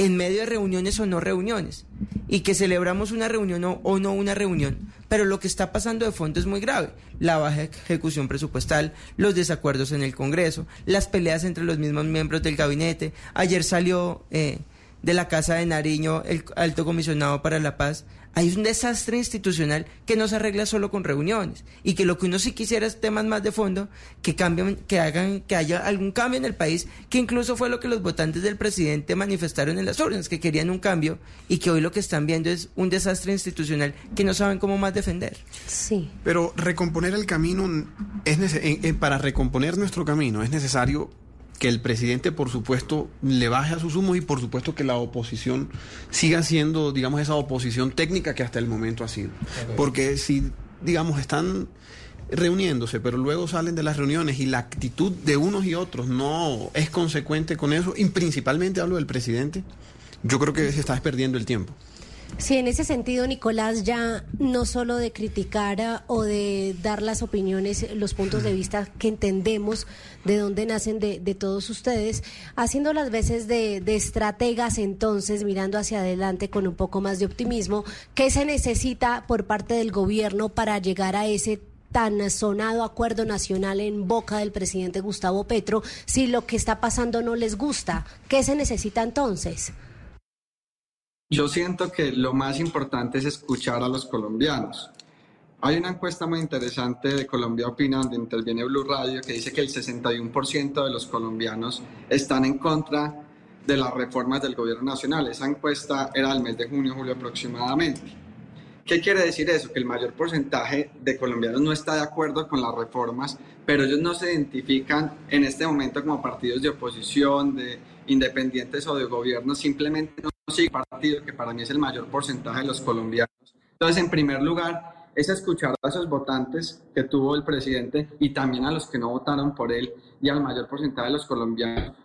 en medio de reuniones o no reuniones, y que celebramos una reunión o, no una reunión, pero lo que está pasando de fondo es muy grave. La baja ejecución presupuestal, los desacuerdos en el Congreso, las peleas entre los mismos miembros del gabinete. Ayer salió eh, de la Casa de Nariño, el alto comisionado para la paz. Hay un desastre institucional que no se arregla solo con reuniones y que lo que uno sí quisiera es temas más de fondo que cambien, que hagan que haya algún cambio en el país, que incluso fue lo que los votantes del presidente manifestaron en las urnas, que querían un cambio y que hoy lo que están viendo es un desastre institucional que no saben cómo más defender. Sí. Pero recomponer el camino es para recomponer nuestro camino es necesario que el presidente, por supuesto, le baje a sus humos y por supuesto que la oposición siga siendo, digamos, esa oposición técnica que hasta el momento ha sido. Porque si, digamos, están reuniéndose, pero luego salen de las reuniones y la actitud de unos y otros no es consecuente con eso, y principalmente hablo del presidente, yo creo que se está perdiendo el tiempo. Sí, en ese sentido, Nicolás, ya no solo de criticar ah, o de dar las opiniones, los puntos de vista que entendemos de dónde nacen de, de todos ustedes, haciendo las veces de, de estrategas entonces, mirando hacia adelante con un poco más de optimismo, ¿qué se necesita por parte del gobierno para llegar a ese tan sonado acuerdo nacional en boca del presidente Gustavo Petro si lo que está pasando no les gusta? ¿Qué se necesita entonces? Yo siento que lo más importante es escuchar a los colombianos. Hay una encuesta muy interesante de Colombia Opina donde interviene Blue Radio que dice que el 61% de los colombianos están en contra de las reformas del gobierno nacional. Esa encuesta era del mes de junio, julio aproximadamente. ¿Qué quiere decir eso? Que el mayor porcentaje de colombianos no está de acuerdo con las reformas, pero ellos no se identifican en este momento como partidos de oposición, de independientes o de gobierno, simplemente no siguen partido, que para mí es el mayor porcentaje de los colombianos. Entonces, en primer lugar, es escuchar a esos votantes que tuvo el presidente y también a los que no votaron por él y al mayor porcentaje de los colombianos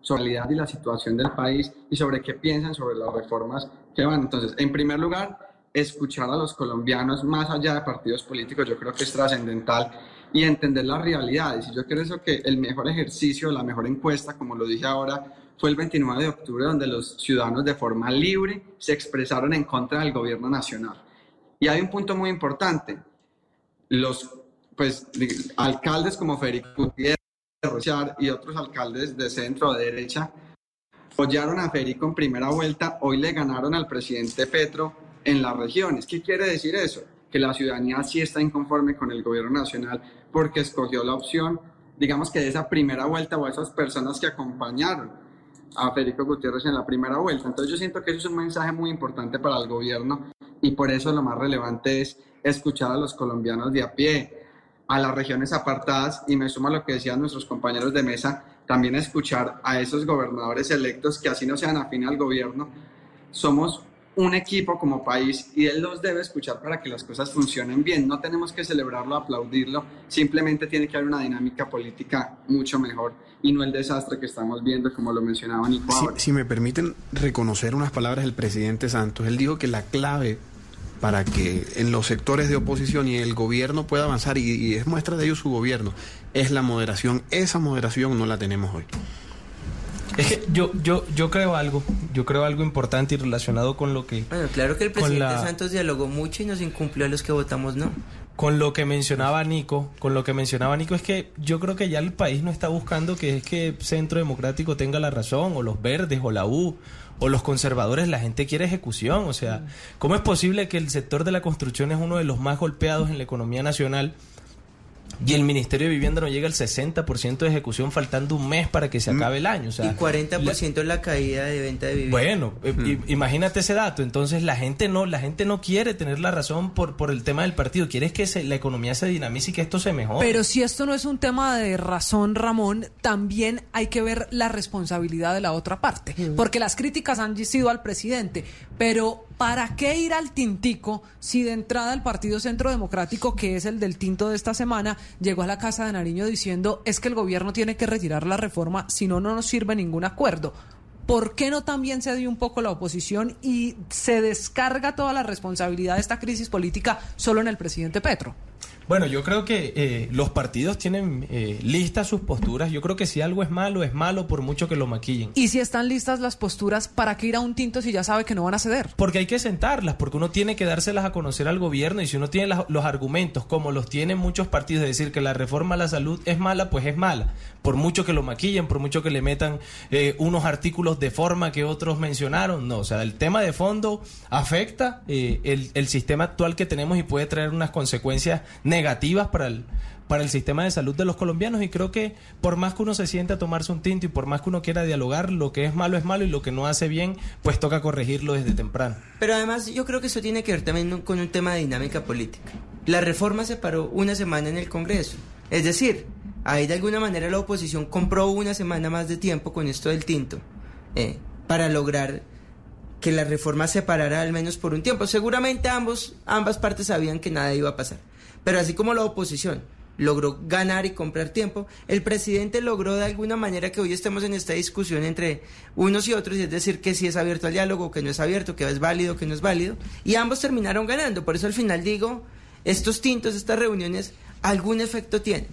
sobre la realidad y la situación del país y sobre qué piensan sobre las reformas que van. Entonces, en primer lugar, escuchar a los colombianos más allá de partidos políticos, yo creo que es trascendental y entender las realidades. Y yo creo que el mejor ejercicio, la mejor encuesta, como lo dije ahora, fue el 29 de octubre, donde los ciudadanos de forma libre se expresaron en contra del gobierno nacional. Y hay un punto muy importante. Los pues, alcaldes como Federico Gutiérrez y otros alcaldes de centro de derecha apoyaron a Federico en primera vuelta, hoy le ganaron al presidente Petro en las regiones. ¿Qué quiere decir eso? Que la ciudadanía sí está inconforme con el gobierno nacional porque escogió la opción, digamos que de esa primera vuelta o esas personas que acompañaron a Federico Gutiérrez en la primera vuelta. Entonces yo siento que eso es un mensaje muy importante para el gobierno y por eso lo más relevante es escuchar a los colombianos de a pie, a las regiones apartadas y me suma lo que decían nuestros compañeros de mesa, también escuchar a esos gobernadores electos que así no sean afín al gobierno. Somos un equipo como país y él los debe escuchar para que las cosas funcionen bien. No tenemos que celebrarlo, aplaudirlo, simplemente tiene que haber una dinámica política mucho mejor y no el desastre que estamos viendo, como lo mencionaba Nico Si, si me permiten reconocer unas palabras del presidente Santos, él dijo que la clave para que en los sectores de oposición y el gobierno pueda avanzar, y, y es muestra de ello su gobierno, es la moderación. Esa moderación no la tenemos hoy. Es que yo, yo, yo creo algo, yo creo algo importante y relacionado con lo que... Bueno, claro que el presidente la- Santos dialogó mucho y nos incumplió a los que votamos no. Con lo que mencionaba Nico, con lo que mencionaba Nico es que yo creo que ya el país no está buscando que es que Centro Democrático tenga la razón, o los verdes, o la U, o los conservadores, la gente quiere ejecución. O sea, ¿cómo es posible que el sector de la construcción es uno de los más golpeados en la economía nacional? Y el Ministerio de Vivienda no llega al 60% de ejecución faltando un mes para que se acabe el año. O sea, y 40% la... la caída de venta de vivienda. bueno, eh, i- imagínate ese dato. Entonces la gente no, la gente no quiere tener la razón por, por el tema del partido. Quiere que se- la economía se dinamice y que esto se mejore. Pero si esto no es un tema de razón, Ramón, también hay que ver la responsabilidad de la otra parte. Porque las críticas han sido al presidente. Pero ¿para qué ir al tintico si de entrada el Partido Centro Democrático, que es el del tinto de esta semana, llegó a la Casa de Nariño diciendo es que el gobierno tiene que retirar la reforma, si no, no nos sirve ningún acuerdo? ¿Por qué no también se dio un poco la oposición y se descarga toda la responsabilidad de esta crisis política solo en el presidente Petro? Bueno, yo creo que eh, los partidos tienen eh, listas sus posturas. Yo creo que si algo es malo, es malo por mucho que lo maquillen. Y si están listas las posturas, ¿para qué ir a un tinto si ya sabe que no van a ceder? Porque hay que sentarlas, porque uno tiene que dárselas a conocer al gobierno y si uno tiene las- los argumentos, como los tienen muchos partidos, de decir que la reforma a la salud es mala, pues es mala. Por mucho que lo maquillen, por mucho que le metan eh, unos artículos de forma que otros mencionaron, no. O sea, el tema de fondo afecta eh, el, el sistema actual que tenemos y puede traer unas consecuencias negativas para el para el sistema de salud de los colombianos y creo que por más que uno se siente a tomarse un tinto y por más que uno quiera dialogar, lo que es malo es malo y lo que no hace bien, pues toca corregirlo desde temprano. Pero además yo creo que eso tiene que ver también con un tema de dinámica política. La reforma se paró una semana en el Congreso. Es decir, ahí de alguna manera la oposición compró una semana más de tiempo con esto del tinto eh, para lograr que la reforma se parara al menos por un tiempo. Seguramente ambos, ambas partes sabían que nada iba a pasar. Pero así como la oposición logró ganar y comprar tiempo, el presidente logró de alguna manera que hoy estemos en esta discusión entre unos y otros, y es decir, que si es abierto al diálogo, que no es abierto, que es válido, que no es válido, y ambos terminaron ganando. Por eso al final digo, estos tintos, estas reuniones, algún efecto tienen.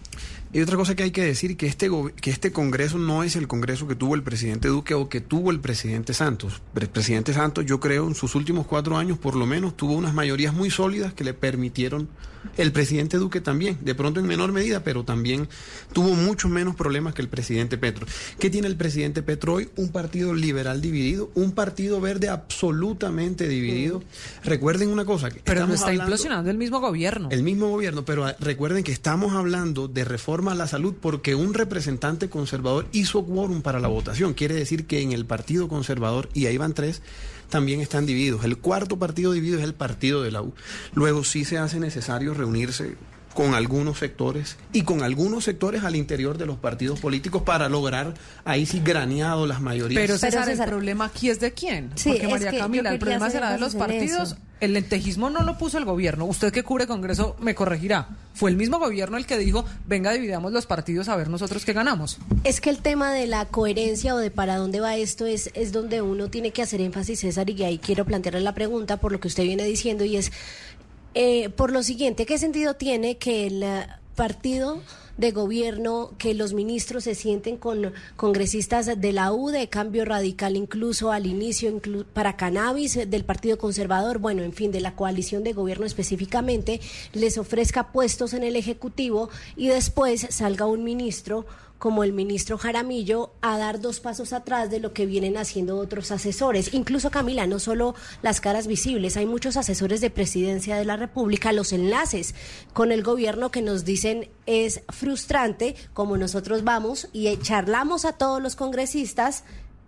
Y otra cosa que hay que decir, que este, que este Congreso no es el Congreso que tuvo el presidente Duque o que tuvo el presidente Santos. El presidente Santos, yo creo, en sus últimos cuatro años, por lo menos, tuvo unas mayorías muy sólidas que le permitieron, el presidente Duque también, de pronto en menor medida, pero también tuvo mucho menos problemas que el presidente Petro. ¿Qué tiene el presidente Petro hoy? Un partido liberal dividido, un partido verde absolutamente dividido. Recuerden una cosa. que Pero no está hablando- implosionando el mismo gobierno. el mismo gobierno, pero ah, recuerden que estamos hablando de la salud porque un representante conservador hizo quórum para la votación. Quiere decir que en el Partido Conservador, y ahí van tres, también están divididos. El cuarto partido dividido es el partido de la U. Luego sí se hace necesario reunirse con algunos sectores y con algunos sectores al interior de los partidos políticos para lograr ahí sí graneado las mayorías. Pero César, el problema aquí es de quién. Sí, Porque María Camila, el problema será de los partidos. eso. El lentejismo no lo puso el gobierno. Usted que cubre Congreso me corregirá. Fue el mismo gobierno el que dijo, venga, dividamos los partidos a ver nosotros qué ganamos. Es que el tema de la coherencia o de para dónde va esto es, es donde uno tiene que hacer énfasis, César, y ahí quiero plantearle la pregunta por lo que usted viene diciendo, y es eh, por lo siguiente, ¿qué sentido tiene que el eh, partido de gobierno, que los ministros se sienten con congresistas de la U, de cambio radical, incluso al inicio, para cannabis, eh, del Partido Conservador, bueno, en fin, de la coalición de gobierno específicamente, les ofrezca puestos en el Ejecutivo y después salga un ministro como el ministro Jaramillo a dar dos pasos atrás de lo que vienen haciendo otros asesores. Incluso Camila, no solo las caras visibles, hay muchos asesores de presidencia de la República, los enlaces con el gobierno que nos dicen es frustrante, como nosotros vamos y charlamos a todos los congresistas.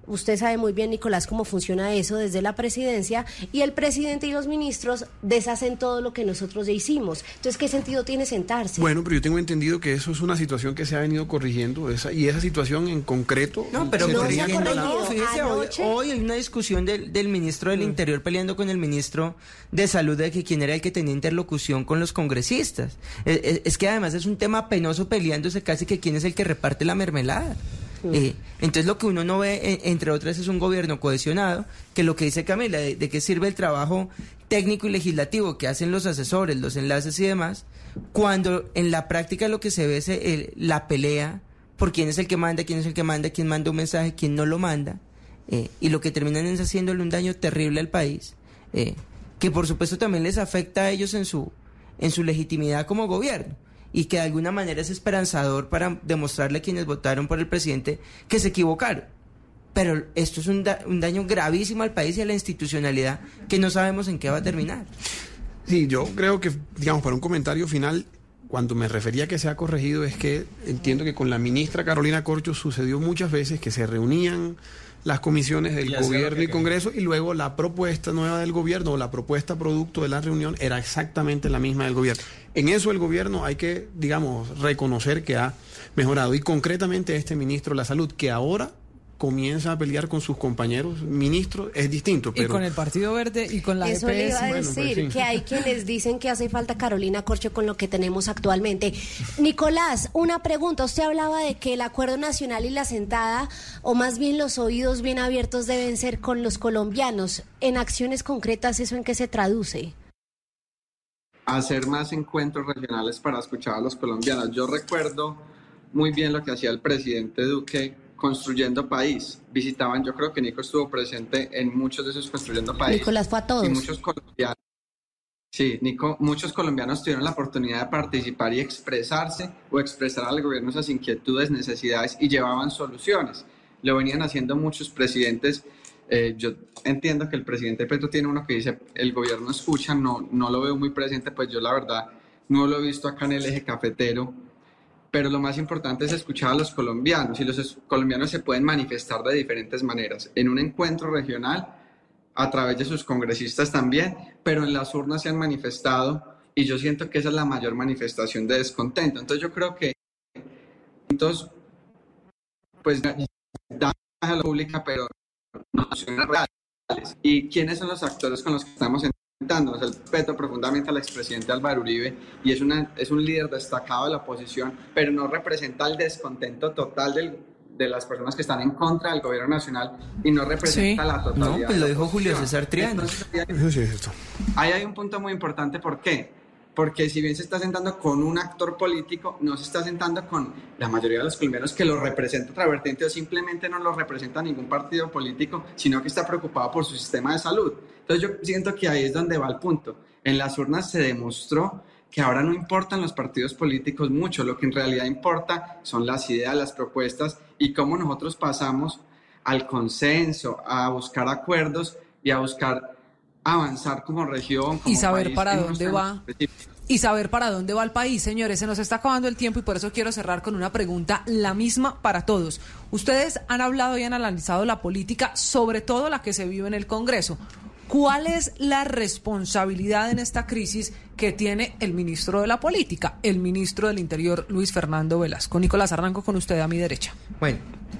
Usted sabe muy bien, Nicolás, cómo funciona eso desde la presidencia y el presidente y los ministros deshacen todo lo que nosotros ya hicimos. Entonces, ¿qué sentido tiene sentarse? Bueno, pero yo tengo entendido que eso es una situación que se ha venido corrigiendo esa, y esa situación en concreto... No, pero se fíjese, hoy, hoy hay una discusión del, del ministro del Interior peleando con el ministro de Salud de que quién era el que tenía interlocución con los congresistas. Eh, eh, Es, que además es un tema penoso peleándose casi que quién es el que reparte la mermelada. Eh, entonces lo que uno no ve, eh, entre otras, es un gobierno cohesionado, que lo que dice Camila, de, de qué sirve el trabajo técnico y legislativo que hacen los asesores, los enlaces y demás, cuando en la práctica lo que se ve es eh, la pelea por quién es el que manda, quién es el que manda, quién manda un mensaje, quién no lo manda, eh, y lo que terminan es haciéndole un daño terrible al país, eh, que por supuesto también les afecta a ellos en su, en su legitimidad como gobierno, y que de alguna manera es esperanzador para demostrarle a quienes votaron por el presidente que se equivocaron. Pero esto es un, da- un daño gravísimo al país y a la institucionalidad que no sabemos en qué va a terminar. Sí, yo creo que, digamos, para un comentario final, cuando me refería a que se ha corregido, es que entiendo que con la ministra Carolina Corcho sucedió muchas veces que se reunían las comisiones del gobierno y Congreso y luego la propuesta nueva del gobierno o la propuesta producto de la reunión era exactamente la misma del gobierno. En eso el gobierno hay que, digamos, reconocer que ha mejorado. Y concretamente este ministro de la Salud, que ahora comienza a pelear con sus compañeros ministros, es distinto. Pero Y con el Partido Verde y con la Eso le iba a EPS. decir, Bueno, pues sí. que hay quienes dicen que hace falta Carolina Corcho con lo que tenemos actualmente. Nicolás, una pregunta. Usted hablaba de que el acuerdo nacional y la sentada, o más bien los oídos bien abiertos deben ser con los colombianos. En acciones concretas, ¿eso en qué se traduce? hacer más encuentros regionales para escuchar a los colombianos. Yo recuerdo muy bien lo que hacía el presidente Duque construyendo país. Visitaban, yo creo que Nico estuvo presente en muchos de esos construyendo país. Nicolás fue a todos. Y muchos colombianos. Sí, Nico, muchos colombianos tuvieron la oportunidad de participar y expresarse o expresar al gobierno esas inquietudes, necesidades y llevaban soluciones. Lo venían haciendo muchos presidentes. Eh, yo entiendo que el presidente Petro tiene uno que dice, el gobierno escucha, no, no lo veo muy presente, pues yo la verdad no lo he visto acá en el eje cafetero, pero lo más importante es escuchar a los colombianos y los colombianos se pueden manifestar de diferentes maneras. En un encuentro regional, a través de sus congresistas también, pero en las urnas se han manifestado y yo siento que esa es la mayor manifestación de descontento. Entonces yo creo que entonces, pues da a la pública, pero no son reales. ¿Y quiénes son los actores con los que estamos enfrentando? El respeto profundamente al expresidente Álvaro Uribe y es, una, es un líder destacado de la oposición, pero no representa el descontento total del- de las personas que están en contra del gobierno nacional y no representa Sí. la totalidad. No, pues lo dijo Julio. César. Entonces, Ahí hay un punto muy importante, ¿por qué? Porque si bien se está sentando con un actor político, no se está sentando con la mayoría de los colombianos que lo representa otra vertiente o simplemente no lo representa ningún partido político, sino que está preocupado por su sistema de salud. Entonces yo siento que ahí es donde va el punto. En las urnas se demostró que ahora no importan los partidos políticos mucho, lo que en realidad importa son las ideas, las propuestas y cómo nosotros pasamos al consenso, a buscar acuerdos y a buscar avanzar como región. Como Y saber país para dónde va. y saber para dónde va el país. Señores, se nos está acabando el tiempo y por eso quiero cerrar con una pregunta, la misma para todos. Ustedes han hablado y han analizado la política, sobre todo la que se vive en el Congreso. ¿Cuál es la responsabilidad en esta crisis que tiene el ministro de la Política, el ministro del Interior, Luis Fernando Velasco? Nicolás, arranco con usted a mi derecha. Bueno,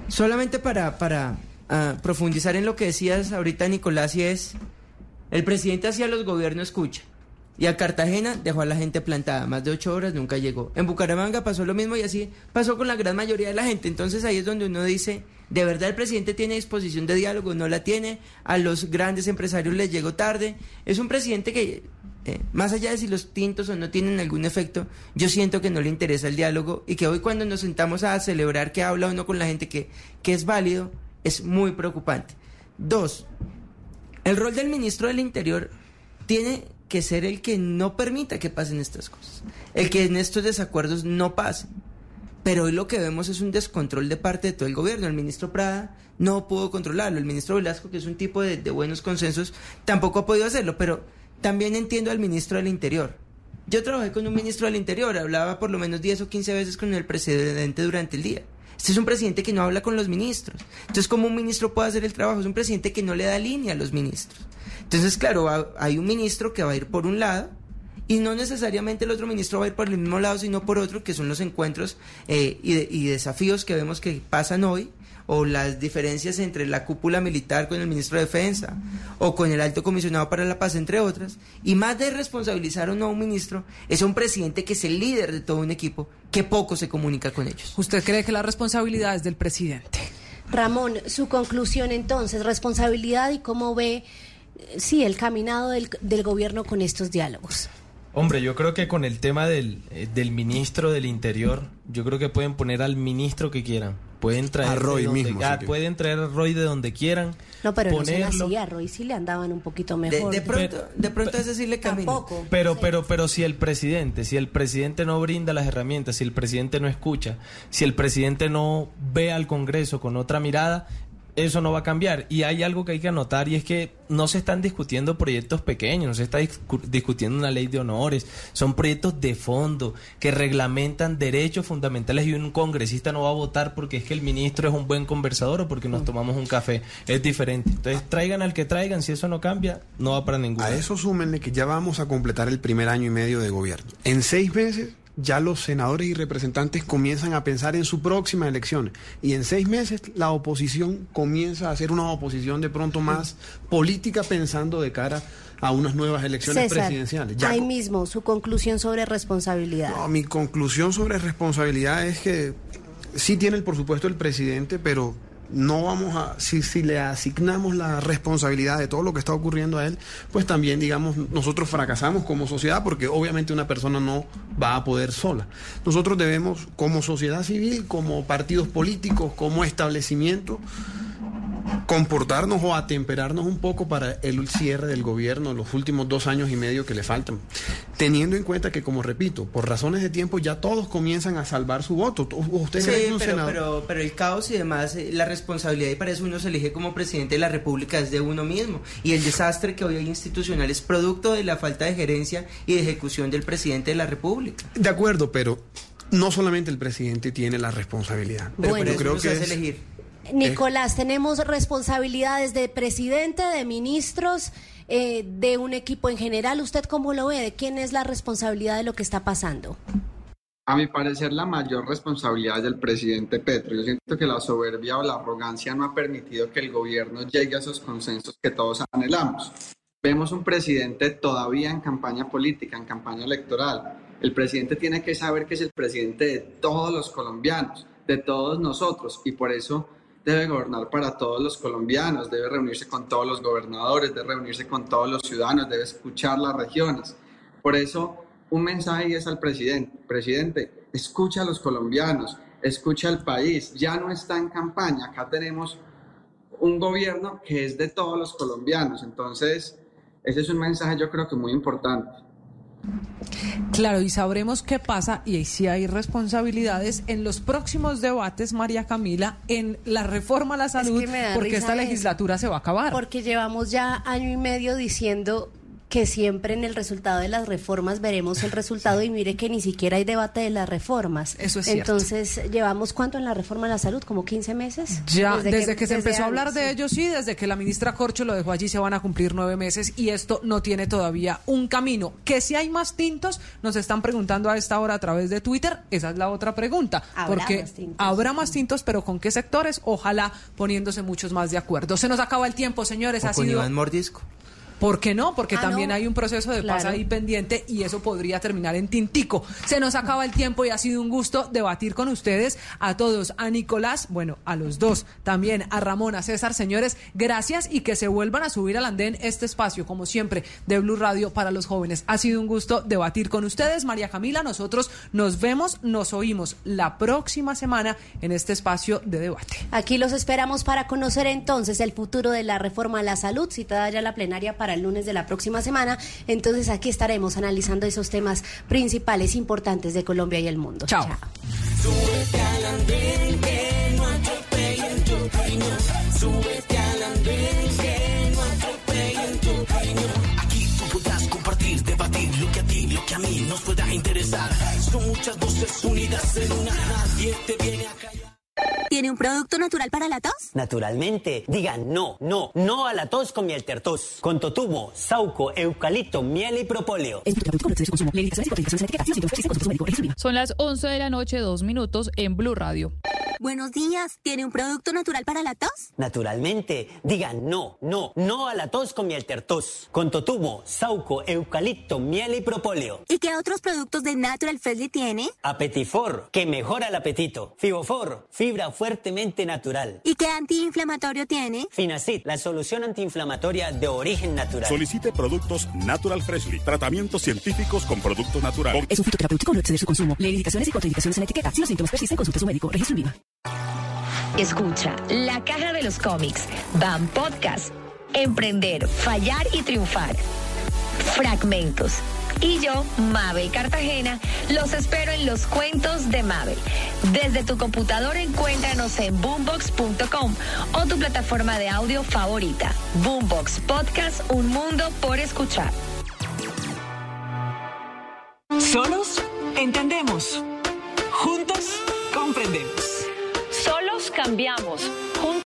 solamente para, para ah, profundizar en lo que decías ahorita, Nicolás, y es, el presidente hacia los gobiernos escucha. Y a Cartagena dejó a la gente plantada, más de ocho horas nunca llegó. En Bucaramanga pasó lo mismo y así pasó con la gran mayoría de la gente. Entonces ahí es donde uno dice, ¿de verdad el presidente tiene disposición de diálogo? No la tiene. A los grandes empresarios les llegó tarde. Es un presidente que, eh, más allá de si los tintos o no tienen algún efecto, yo siento que no le interesa el diálogo y que hoy cuando nos sentamos a celebrar que habla uno con la gente que, que es válido, es muy preocupante. Dos, el rol del ministro del Interior tiene que ser el que no permita que pasen estas cosas, el que en estos desacuerdos no pasen. Pero hoy lo que vemos es un descontrol de parte de todo el gobierno. El ministro Prada no pudo controlarlo. El ministro Velasco, que es un tipo de, buenos consensos, tampoco ha podido hacerlo. Pero también entiendo al ministro del Interior. Yo trabajé con un ministro del Interior, hablaba por lo menos 10 o 15 veces con el presidente durante el día. Este es un presidente que no habla con los ministros. Entonces, ¿cómo un ministro puede hacer el trabajo? Es un presidente que no le da línea a los ministros. Entonces, claro, hay un ministro que va a ir por un lado y no necesariamente el otro ministro va a ir por el mismo lado, sino por otro, que son los encuentros eh, y, de- y desafíos que vemos que pasan hoy, o las diferencias entre la cúpula militar con el ministro de Defensa, o con el alto comisionado para la paz, entre otras. Y más de responsabilizar o no a un ministro, es a un presidente que es el líder de todo un equipo, que poco se comunica con ellos. ¿Usted cree que la responsabilidad es del presidente? Ramón, su conclusión entonces, responsabilidad y cómo ve, eh, sí, el caminado del, del gobierno con estos diálogos. Hombre, yo creo que con el tema del, eh, del ministro del Interior, yo creo que pueden poner al ministro que quieran. Pueden traer A Roy de donde- mismo, ah, pueden traer a Roy de donde quieran. No, pero no ponerlo. son así, a Roy sí le andaban un poquito mejor. de pronto, de pronto es decirle camino. Pero, pero, pero si el presidente, si el presidente no brinda las herramientas, si el presidente no escucha, si el presidente no ve al Congreso con otra mirada, eso no va a cambiar. Y hay algo que hay que anotar y es que no se están discutiendo proyectos pequeños, no se está discu- discutiendo una ley de honores, son proyectos de fondo que reglamentan derechos fundamentales y un congresista no va a votar porque es que el ministro es un buen conversador o porque nos tomamos un café, es diferente. Entonces traigan al que traigan, si eso no cambia, no va para ningún A eso súmenle que ya vamos a completar el primer año y medio de gobierno. En seis meses ya los senadores y representantes comienzan a pensar en su próxima elección. Y en seis meses la oposición comienza a hacer una oposición de pronto más política pensando de cara a unas nuevas elecciones César, presidenciales. Ya ahí mismo, su conclusión sobre responsabilidad. No, mi conclusión sobre responsabilidad es que sí tiene el por supuesto el presidente, pero no vamos a, si, si le asignamos la responsabilidad de todo lo que está ocurriendo a él, pues también, digamos, nosotros fracasamos como sociedad porque obviamente una persona no va a poder sola. Nosotros debemos, como sociedad civil, como partidos políticos, como establecimiento, comportarnos o atemperarnos un poco para el cierre del gobierno, los últimos dos años y medio que le faltan, teniendo en cuenta que, como repito, por razones de tiempo ya todos comienzan a salvar su voto. ¿Usted Sí, pero, senador- pero, pero el caos y demás, eh, la responsabilidad y para eso uno se elige como presidente de la República es de uno mismo. Y el desastre que hoy hay institucional es producto de la falta de gerencia y de ejecución del presidente de la República. De acuerdo, pero no solamente el presidente tiene la responsabilidad. Pero yo creo que es- elegir. Nicolás, tenemos responsabilidades de presidente, de ministros, eh, de un equipo en general. ¿Usted cómo lo ve? ¿De quién es la responsabilidad de lo que está pasando? A mi parecer, la mayor responsabilidad es del presidente Petro. Yo siento que la soberbia o la arrogancia no ha permitido que el gobierno llegue a esos consensos que todos anhelamos. Vemos un presidente todavía en campaña política, en campaña electoral. El presidente tiene que saber que es el presidente de todos los colombianos, de todos nosotros, y por eso debe gobernar para todos los colombianos, debe reunirse con todos los gobernadores, debe reunirse con todos los ciudadanos, debe escuchar las regiones. Por eso, un mensaje es al presidente, presidente, escucha a los colombianos, escucha al país, ya no está en campaña, acá tenemos un gobierno que es de todos los colombianos, entonces ese es un mensaje yo creo que muy importante. Claro, y sabremos qué pasa y si hay responsabilidades en los próximos debates, María Camila, en la reforma a la salud, porque esta eso. legislatura se va a acabar. Porque llevamos ya año y medio diciendo que siempre en el resultado de las reformas veremos el resultado y mire que ni siquiera hay debate de las reformas. Eso es cierto. Entonces, ¿llevamos cuánto en la reforma a la salud? ¿Como 15 meses? Ya, desde, que, se desde empezó a hablar de sí. ello, sí, desde que la ministra Corcho lo dejó allí, se van a cumplir nueve meses y esto no tiene todavía un camino. Que si hay más tintos, nos están preguntando a esta hora a través de Twitter, esa es la otra pregunta. Habrá porque más tintos. habrá más tintos, pero ¿con qué sectores? Ojalá poniéndose muchos más de acuerdo. Se nos acaba el tiempo, señores. O ha con sido... Iván Mordisco. ¿Por qué no? Porque Ah, también no. hay un proceso de paz Claro. ahí pendiente y eso podría terminar en tintico. Se nos acaba el tiempo y ha sido un gusto debatir con ustedes, a todos, a Nicolás, bueno, a los dos, también a Ramón, a César, señores, gracias y que se vuelvan a subir al andén este espacio, como siempre, de Blue Radio para los jóvenes. Ha sido un gusto debatir con ustedes, María Camila, nosotros nos vemos, nos oímos la próxima semana en este espacio de debate. Aquí los esperamos para conocer entonces el futuro de la reforma a la salud, citada ya la plenaria para el lunes de la próxima semana. Entonces aquí estaremos analizando esos temas principales, importantes de Colombia y el mundo. Chao. Aquí tú podrás compartir, debatir lo que a ti, lo que a mí nos pueda interesar. Son muchas voces unidas en una. Nadie te viene a callar. ¿Tiene un producto natural para la tos? Naturalmente, digan no, no, no a la tos con miel tertos. Con totumo, sauco, eucalipto, miel y propóleo. Son las 11 de la noche, dos minutos en Blue Radio. Buenos días. ¿Tiene un producto natural para la tos? Naturalmente, digan no, no, no a la tos con miel tertos. Con totumo, sauco, eucalipto, miel y propóleo. ¿Y qué otros productos de Natural Freshly tiene? Apetifor, que mejora el apetito. Fibofor, fibra fuertemente natural. ¿Y qué antiinflamatorio tiene? Finacid, la solución antiinflamatoria de origen natural. Solicite productos Natural Freshly, tratamientos científicos con productos naturales. Es un fitoterapéutico, no exceder su consumo. Lee indicaciones y contraindicaciones en la etiqueta. Si los síntomas persisten, consulte a su médico. Registro en Viva. Escucha, La Caja de los Cómics, Van Podcast, Emprender, Fallar y Triunfar, Fragmentos. Y yo, Mabel Cartagena, los espero en los cuentos de Mabel. Desde tu computador encuéntranos en boombox.com o tu plataforma de audio favorita. Boombox Podcast, un mundo por escuchar. Solos entendemos. Juntos comprendemos. Solos cambiamos. Juntos